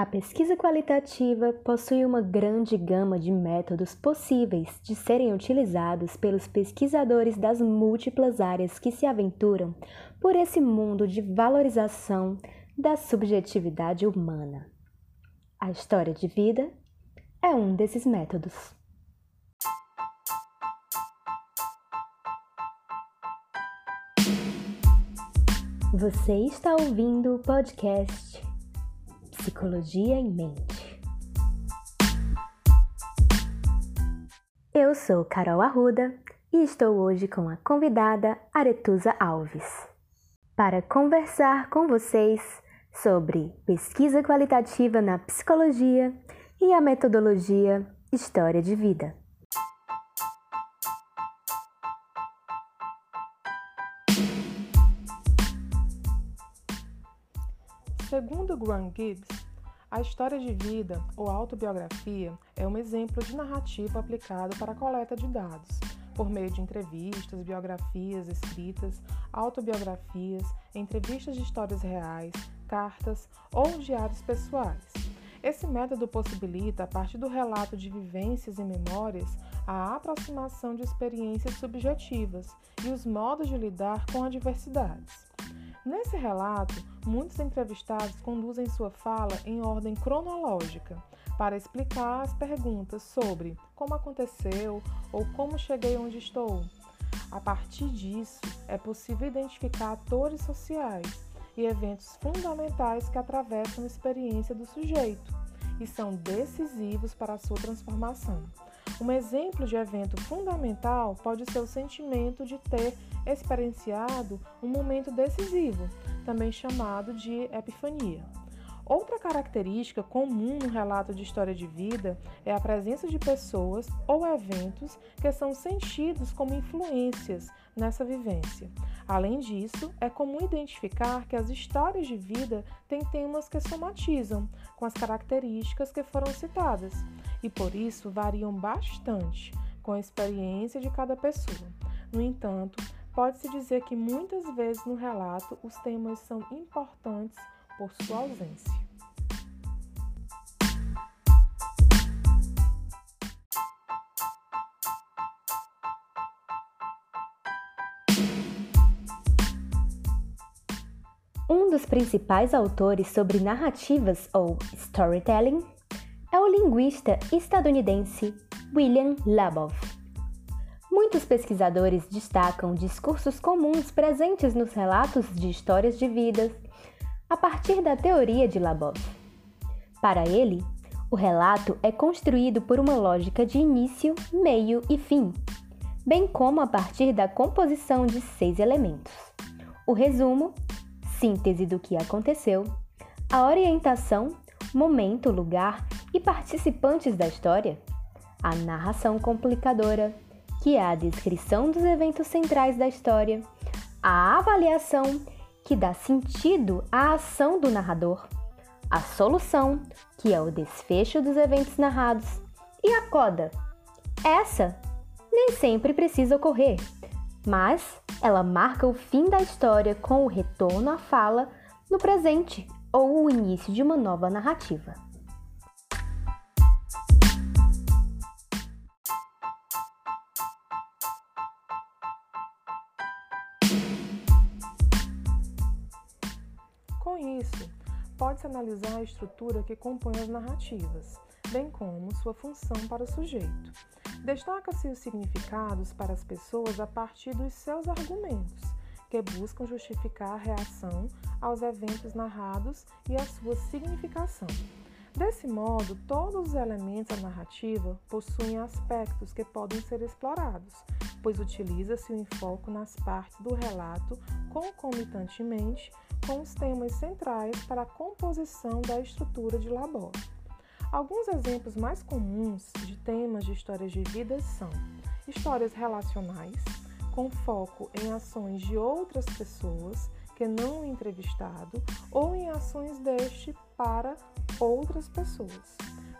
A pesquisa qualitativa possui uma grande gama de métodos possíveis de serem utilizados pelos pesquisadores das múltiplas áreas que se aventuram por esse mundo de valorização da subjetividade humana. A história de vida é um desses métodos. Você está ouvindo o podcast Psicologia em Mente. Eu sou Carol Arruda e estou hoje com a convidada Aretusa Alves para conversar com vocês sobre pesquisa qualitativa na psicologia e a metodologia História de Vida. Graham Gibbs, a história de vida ou autobiografia é um exemplo de narrativa aplicado para a coleta de dados, por meio de entrevistas, biografias escritas, autobiografias, entrevistas de histórias reais, cartas ou diários pessoais. Esse método possibilita, a partir do relato de vivências e memórias, a aproximação de experiências subjetivas e os modos de lidar com adversidades. Nesse relato, muitos entrevistados conduzem sua fala em ordem cronológica para explicar as perguntas sobre como aconteceu ou como cheguei onde estou. A partir disso, é possível identificar atores sociais e eventos fundamentais que atravessam a experiência do sujeito e são decisivos para a sua transformação. Um exemplo de evento fundamental pode ser o sentimento de ter experienciado um momento decisivo, também chamado de epifania. Outra característica comum no relato de história de vida é a presença de pessoas ou eventos que são sentidos como influências nessa vivência. Além disso, é comum identificar que as histórias de vida têm temas que somatizam com as características que foram citadas e por isso variam bastante com a experiência de cada pessoa. No entanto, pode-se dizer que muitas vezes no relato os temas são importantes por sua ausência. Um dos principais autores sobre narrativas ou storytelling linguista estadunidense William Labov. Muitos pesquisadores destacam discursos comuns presentes nos relatos de histórias de vidas a partir da teoria de Labov. Para ele, o relato é construído por uma lógica de início, meio e fim, bem como a partir da composição de seis elementos: o resumo, síntese do que aconteceu, a orientação, momento, lugar e participantes da história, a narração complicadora, que é a descrição dos eventos centrais da história, a avaliação, que dá sentido à ação do narrador, a solução, que é o desfecho dos eventos narrados, e a coda. Essa nem sempre precisa ocorrer, mas ela marca o fim da história com o retorno à fala no presente ou o início de uma nova narrativa. Com isso, pode-se analisar a estrutura que compõe as narrativas, bem como sua função para o sujeito. Destaca-se os significados para as pessoas a partir dos seus argumentos, que buscam justificar a reação aos eventos narrados e a sua significação. Desse modo, todos os elementos da narrativa possuem aspectos que podem ser explorados, pois utiliza-se o enfoque nas partes do relato concomitantemente com os temas centrais para a composição da estrutura de labor. Alguns exemplos mais comuns de temas de histórias de vida são histórias relacionais, com foco em ações de outras pessoas que não o entrevistado ou em ações deste para outras pessoas.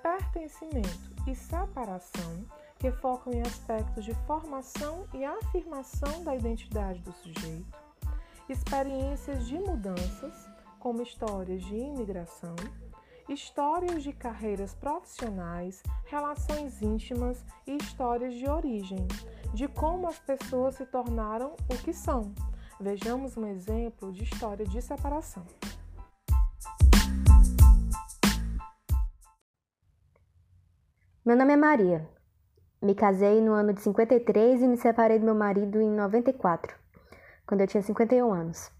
Pertencimento e separação, que focam em aspectos de formação e afirmação da identidade do sujeito. Experiências de mudanças, como histórias de imigração. histórias de carreiras profissionais, relações íntimas e histórias de origem, de como as pessoas se tornaram o que são. Vejamos um exemplo de história de separação. Meu nome é Maria. Me casei no ano de 53 e me separei do meu marido em 94, quando eu tinha 51 anos.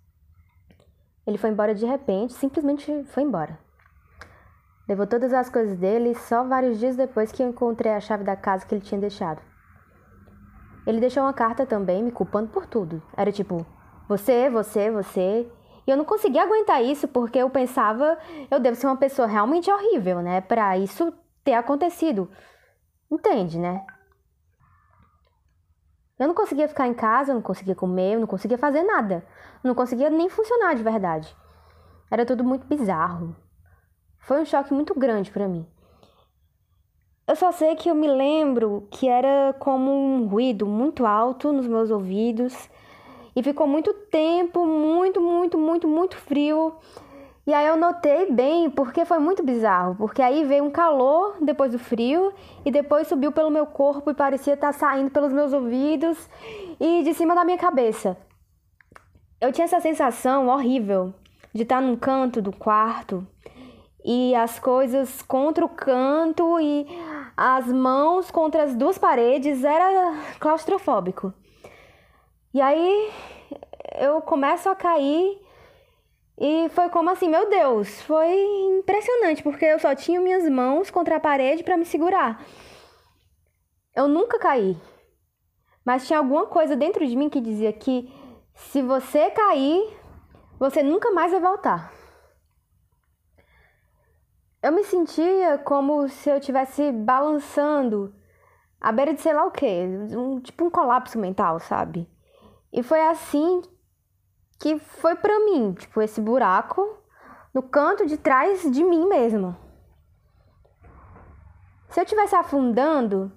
Ele foi embora de repente, simplesmente foi embora. Levou todas as coisas dele só vários dias depois que eu encontrei a chave da casa que ele tinha deixado. Ele deixou uma carta também me culpando por tudo. Era tipo, você, você, você. E eu não conseguia aguentar isso porque eu pensava, eu devo ser uma pessoa realmente horrível, né? Pra isso ter acontecido. Entende, né? Eu não conseguia ficar em casa, eu não conseguia comer, eu não conseguia fazer nada. Eu não conseguia nem funcionar de verdade. Era tudo muito bizarro. Foi um choque muito grande para mim. Eu só sei que eu me lembro que era como um ruído muito alto nos meus ouvidos e ficou muito tempo, muito, muito, muito, muito frio. E aí eu notei bem, porque foi muito bizarro, porque aí veio um calor depois do frio e depois subiu pelo meu corpo e parecia estar saindo pelos meus ouvidos e de cima da minha cabeça. Eu tinha essa sensação horrível de estar num canto do quarto e as coisas contra o canto e as mãos contra as duas paredes era claustrofóbico. E aí eu começo a cair e foi como assim, meu Deus, foi impressionante, porque eu só tinha minhas mãos contra a parede para me segurar. Eu nunca caí. Mas tinha alguma coisa dentro de mim que dizia que se você cair, você nunca mais vai voltar. Eu me sentia como se eu estivesse balançando à beira de sei lá o quê, um, tipo um colapso mental, sabe? E foi assim que foi para mim, tipo, esse buraco no canto de trás de mim mesma. Se eu tivesse afundando,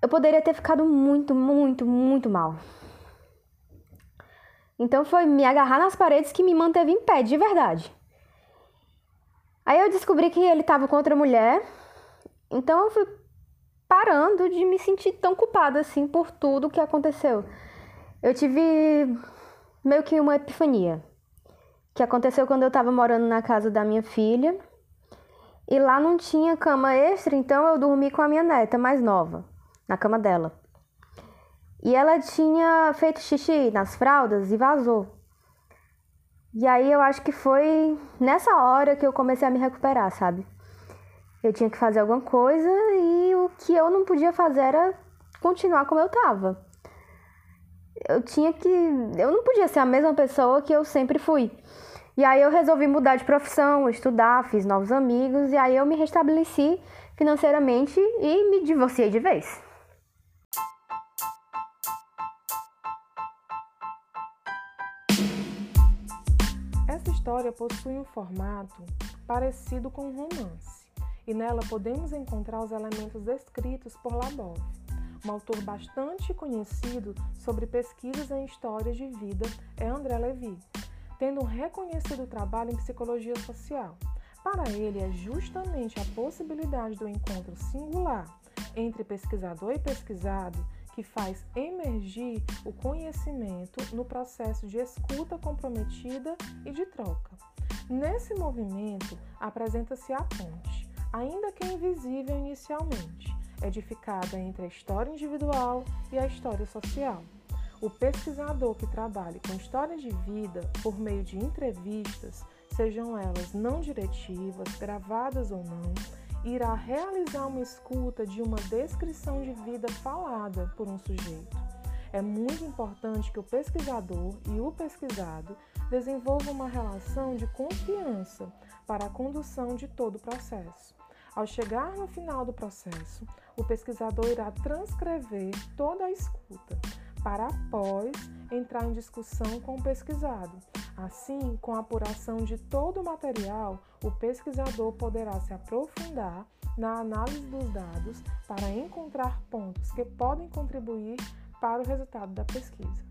eu poderia ter ficado muito, muito, muito mal. Então foi me agarrar nas paredes que me manteve em pé, de verdade. Aí eu descobri que ele estava com outra mulher, então eu fui parando de me sentir tão culpada assim por tudo que aconteceu. Eu tive meio que uma epifania, que aconteceu quando eu estava morando na casa da minha filha. E lá não tinha cama extra, então eu dormi com a minha neta mais nova, na cama dela. E ela tinha feito xixi nas fraldas e vazou. E aí eu acho que foi nessa hora que eu comecei a me recuperar, sabe? Eu tinha que fazer alguma coisa e o que eu não podia fazer era continuar como eu tava. Eu tinha que. Eu não podia ser a mesma pessoa que eu sempre fui. E aí eu resolvi mudar de profissão, estudar, fiz novos amigos e aí eu me restabeleci financeiramente e me divorciei de vez. história possui um formato parecido com um romance, e nela podemos encontrar os elementos descritos por Labov, um autor bastante conhecido sobre pesquisas em histórias de vida é André Levy, tendo um reconhecido trabalho em psicologia social. Para ele, é justamente a possibilidade do encontro singular entre pesquisador e pesquisado que faz emergir o conhecimento no processo de escuta comprometida e de troca. Nesse movimento, apresenta-se a ponte, ainda que invisível inicialmente, edificada entre a história individual e a história social. O pesquisador que trabalha com história de vida por meio de entrevistas, sejam elas não diretivas, gravadas ou não, irá realizar uma escuta de uma descrição de vida falada por um sujeito. É muito importante que o pesquisador e o pesquisado desenvolvam uma relação de confiança para a condução de todo o processo. Ao chegar no final do processo, o pesquisador irá transcrever toda a escuta, para após entrar em discussão com o pesquisado. Assim, com a apuração de todo o material, o pesquisador poderá se aprofundar na análise dos dados para encontrar pontos que podem contribuir para o resultado da pesquisa.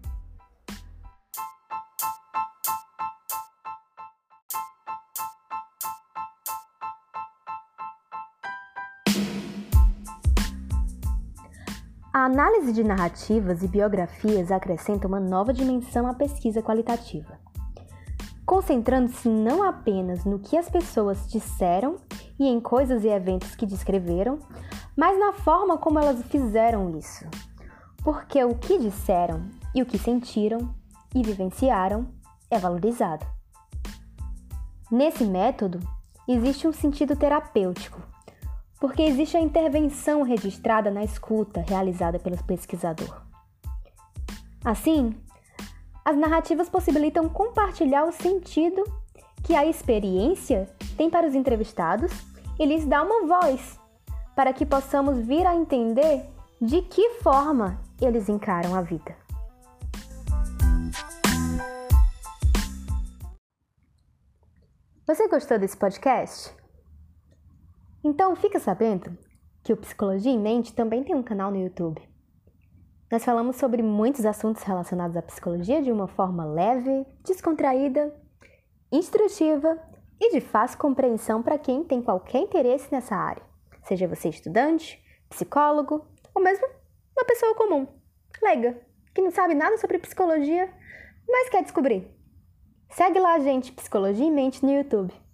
A análise de narrativas e biografias acrescenta uma nova dimensão à pesquisa qualitativa, concentrando-se não apenas no que as pessoas disseram e em coisas e eventos que descreveram, mas na forma como elas fizeram isso. Porque o que disseram e o que sentiram e vivenciaram é valorizado. Nesse método, existe um sentido terapêutico porque existe a intervenção registrada na escuta realizada pelo pesquisador. Assim, as narrativas possibilitam compartilhar o sentido que a experiência tem para os entrevistados e lhes dá uma voz, para que possamos vir a entender de que forma eles encaram a vida. Você gostou desse podcast? Então, fica sabendo que o Psicologia em Mente também tem um canal no YouTube. Nós falamos sobre muitos assuntos relacionados à psicologia de uma forma leve, descontraída, instrutiva e de fácil compreensão para quem tem qualquer interesse nessa área, seja você estudante, psicólogo ou mesmo uma pessoa comum, leiga, que não sabe nada sobre psicologia, mas quer descobrir. Segue lá a gente, Psicologia em Mente, no YouTube.